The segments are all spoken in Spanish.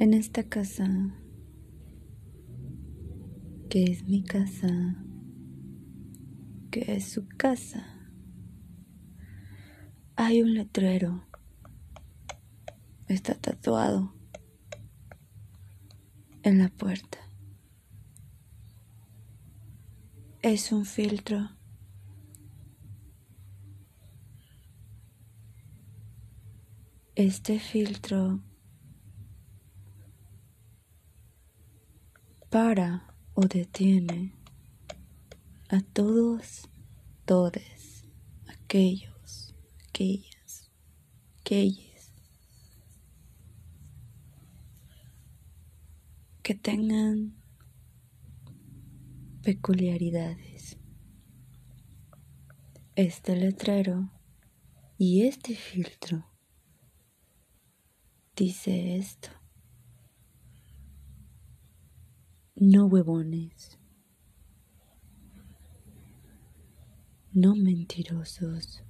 En esta casa, que es mi casa, que es su casa, hay un letrero. Está tatuado en la puerta. Es un filtro. Este filtro para o detiene a todos, todes, aquellos, aquellas, aquellas que tengan peculiaridades. Este letrero y este filtro dice esto. No huevones. No mentirosos.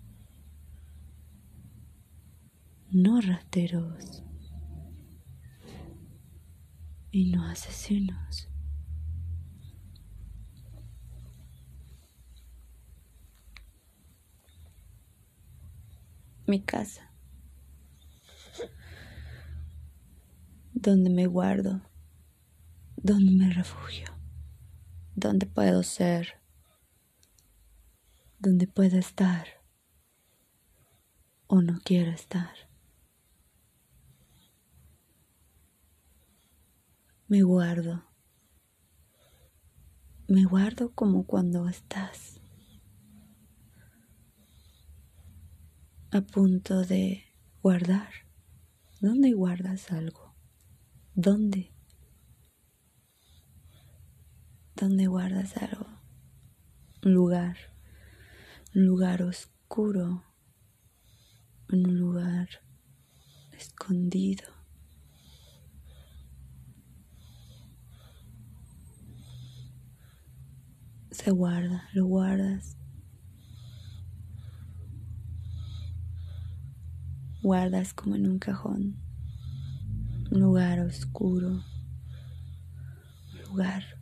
No rateros. Y no asesinos. Mi casa. Donde me guardo ¿Dónde me refugio? ¿Dónde puedo ser? ¿Dónde puedo estar? ¿O no quiero estar? Me guardo. Me guardo como cuando estás a punto de guardar. ¿Dónde guardas algo? ¿Dónde? Donde guardas algo, un lugar, un lugar oscuro, un lugar escondido. Se guarda, lo guardas. Guardas como en un cajón, un lugar oscuro, un lugar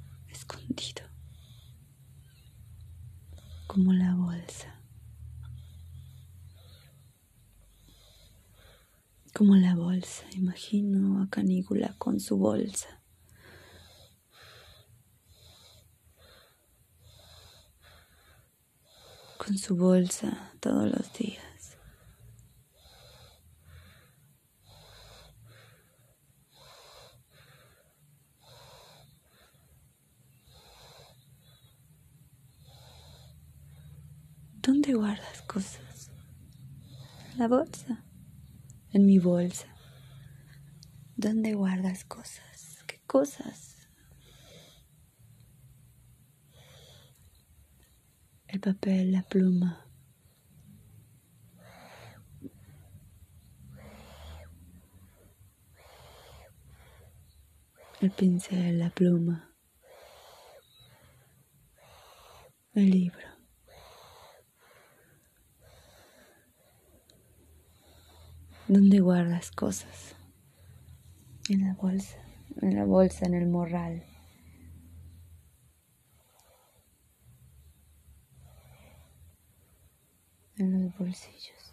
como la bolsa, como la bolsa, imagino a Canígula con su bolsa. con su bolsa todos los días. ¿Dónde guardas cosas? La bolsa. En mi bolsa. ¿Dónde guardas cosas? ¿Qué cosas? El papel, la pluma. El pincel, la pluma. El libro. ¿Dónde guardas cosas? En la bolsa, en la bolsa, en el morral. En los bolsillos.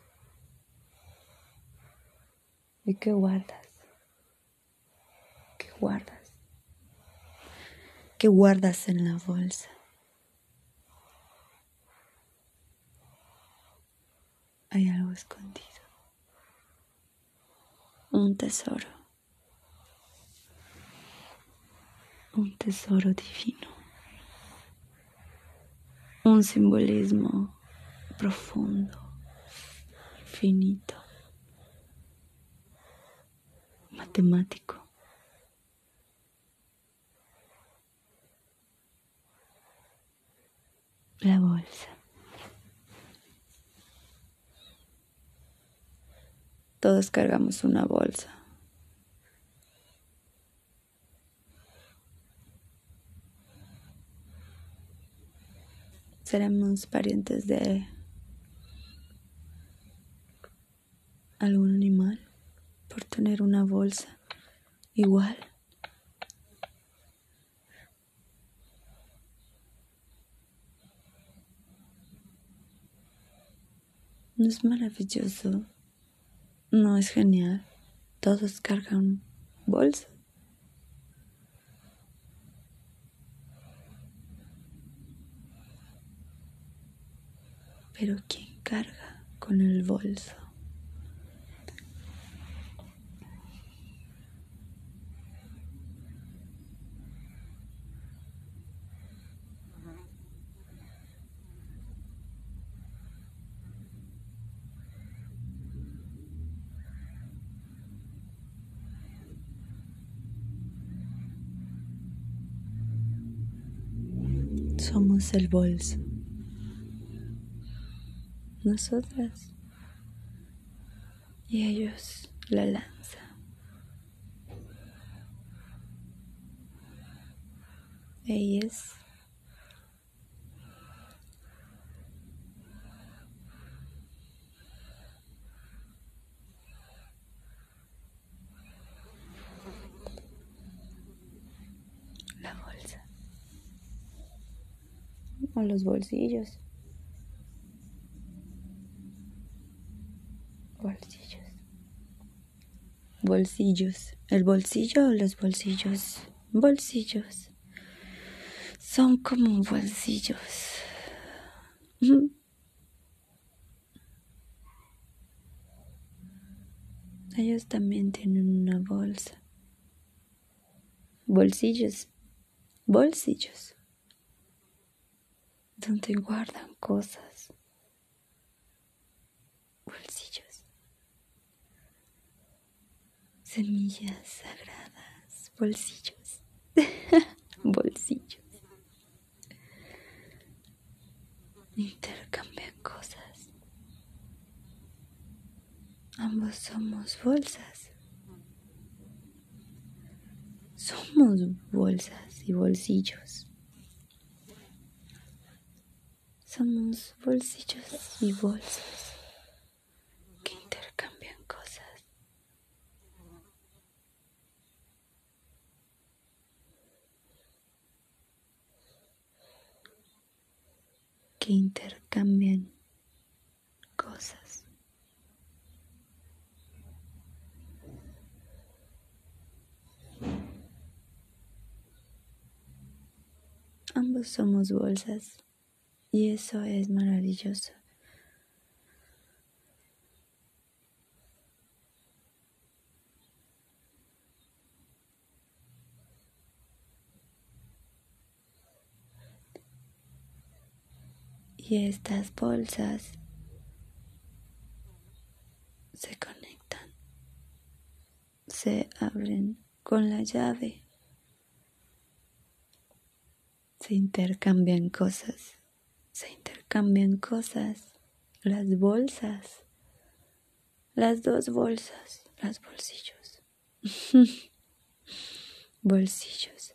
¿Y qué guardas? ¿Qué guardas? ¿Qué guardas en la bolsa? Hay algo escondido un tesoro, un tesoro divino, un simbolismo profundo, infinito, matemático. La bolsa. Todos cargamos una bolsa. Seremos parientes de algún animal por tener una bolsa igual. No es maravilloso, no es genial. Todos cargan bolsa. Pero ¿quién carga con el bolso? Somos el bolso. Nosotras. Y ellos la lanza. Ellas o los bolsillos. bolsillos. Bolsillos. ¿El bolsillo o los bolsillos? Bolsillos. Son como bolsillos. Ellos también tienen una bolsa. Bolsillos. Bolsillos. Donde guardan cosas. semillas sagradas, bolsillos, bolsillos. Intercambian cosas. Ambos somos bolsas. Somos bolsas y bolsillos. Somos bolsillos y bolsas. que intercambian cosas. Ambos somos bolsas y eso es maravilloso. y estas bolsas se conectan, se abren con la llave, se intercambian cosas, se intercambian cosas, las bolsas, las dos bolsas, los bolsillos, bolsillos.